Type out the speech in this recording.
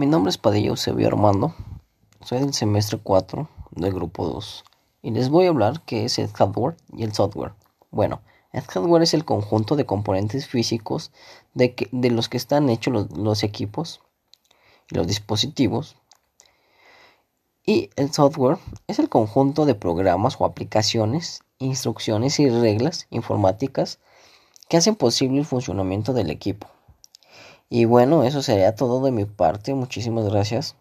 Mi nombre es Padilla Eusebio Armando, soy del semestre 4 del grupo 2 y les voy a hablar qué es el hardware y el software. Bueno, el hardware es el conjunto de componentes físicos de, los que están hechos los equipos y los dispositivos. Y el software es el conjunto de programas o aplicaciones, instrucciones y reglas informáticas que hacen posible el funcionamiento del equipo. Y bueno, eso sería todo de mi parte. Muchísimas gracias.